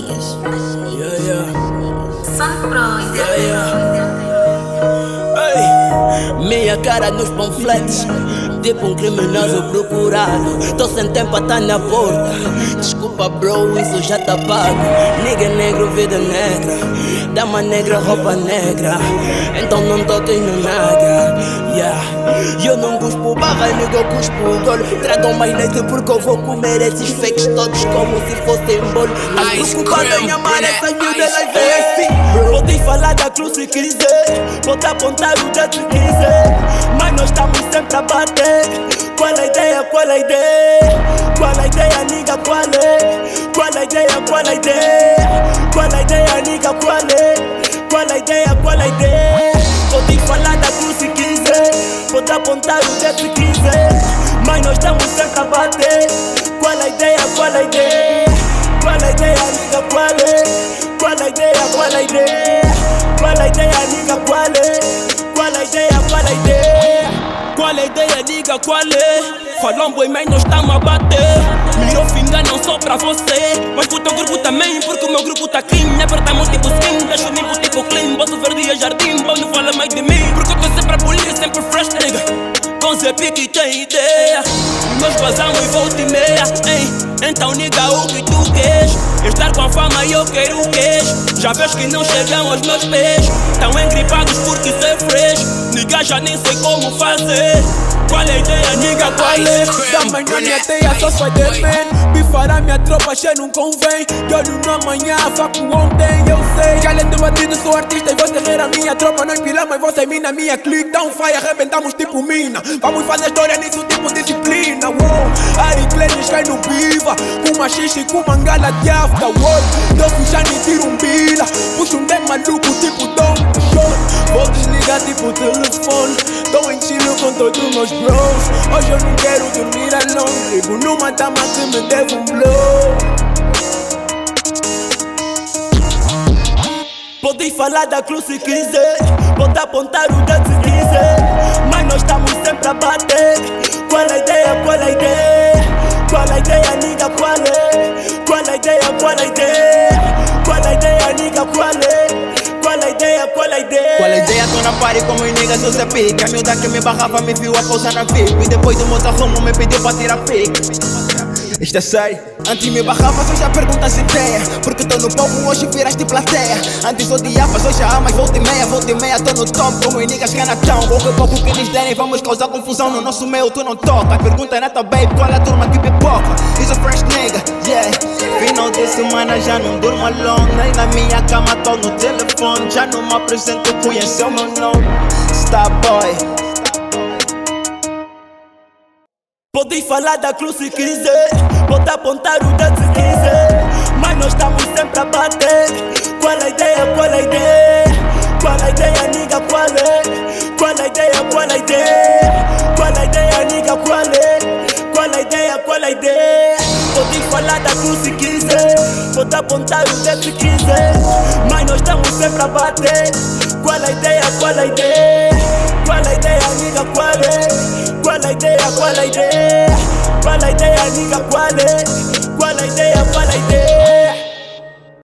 niggas. Yeah, yeah, Pro, yeah, yeah. Minha cara nos panfletos. Tipo um criminoso procurado. Tô sem tempo a tá na porta. Desculpa, bro, isso já tá pago. Nigga negro, vida negra. Dama negra, roupa negra. Então não toques no naga. Yeah. Eu não cuspo barra, nigga, eu cuspo golo. Tragam mais leite porque eu vou comer esses fakes todos como se fossem bolo. Tá Ice preocupada em amar essas miúdas, elas veem assim. Pode falar da cruz se quiser. Pode apontar o dedo se quiser. Mas nós estamos sempre a bater. Qual a ideia? Qual a ideia? Qual a ideia, nigga? Qual é? Qual a ideia? Qual a ideia? Qual a ideia, nigga? Qual é? Qual a ideia? Qual a ideia? Pode falar da cruz se quiser. Pode apontar o dedo se quiser. Mas nós estamos sempre a bater. Qual a ideia? Qual a ideia? Qual a ideia, nigga? Qual é? Diga qual é? Falam boi, mas nós estamos a bater. Melhor fingar não só pra você, mas pro teu grupo também, porque o meu grupo tá clean. Apertamos tipo skin, deixo limpo tipo clean. Boto verde e jardim, bom, não fala mais de mim. Porque eu tô sempre a polir, sempre fresh, nigga. Com Zé Pique tem ideia. Nós vazamos e volta e meia, ei. Então, nigga, o que tu queres? Estar com a fama e eu quero o queijo. Já vês que não chegam aos meus pés. Tão engripados porque ser fresh. Nigga, já nem sei como fazer. Qual é a ideia, nigga? Qual é? Da manhã minha teia só sai de man Bifar a minha tropa, che não convém. De olho no amanhã, faco ontem, eu sei. Que além do batido sou artista e vou terreira minha tropa Nós pilamos você mina, minha clique Dá um fire, arrebentamos tipo mina. Vamos fazer história nisso tipo disciplina Uou, Ari Clenis cai no piva Com uma xixi com mangala de afta Uou, Doce já nem tiro um Puxo um bem maluco tipo Don Quixote. Vou desligar tipo Tô tiro com todos meus bros Hoje eu não quero dormir alone Ligo numa dama que me deve um blow Pode falar da cruz se quiser, pode apontar o dedo se quiser. Mas nós estamos sempre a bater. Qual a ideia? Qual a ideia? Qual a ideia, Na party como os niggas eu sei pique A miúda que me barrava me viu a pousar na VIP E depois do motorhome me pediu pra tirar pique Isto é sério. Antes me barrava, só já pergunta se ideia Porque tô no palco, hoje viraste plateia. Antes odiavas, hoje amas, volta e meia, volta e meia Tô no top, como niggas que na town. Pouco que eles derem, vamos causar confusão No nosso meio tu não toca. Pergunta é neta babe, qual é a turma que pipoca? Is a fresh nigga, yeah Final de semana já não durmo alone Nem na minha cama tô no telefone Já não me apresento, conheceu meu nome Starboy Pode falar da cruz se quiser, pode apontar o dedo se quiser. Mas nós estamos sempre a bater. Qual a ideia? Qual a ideia? Qual a ideia, nigga? Qual é? Qual a ideia? Qual a ideia? Pode apontar o dedo se quiser. Mas nós estamos sempre a bater. Qual a ideia? Qual a ideia? Qual a ideia, nigga? Qual é? Qual a ideia? Qual a ideia? Qual a ideia, nigga? Qual é? Qual a ideia? Qual a ideia?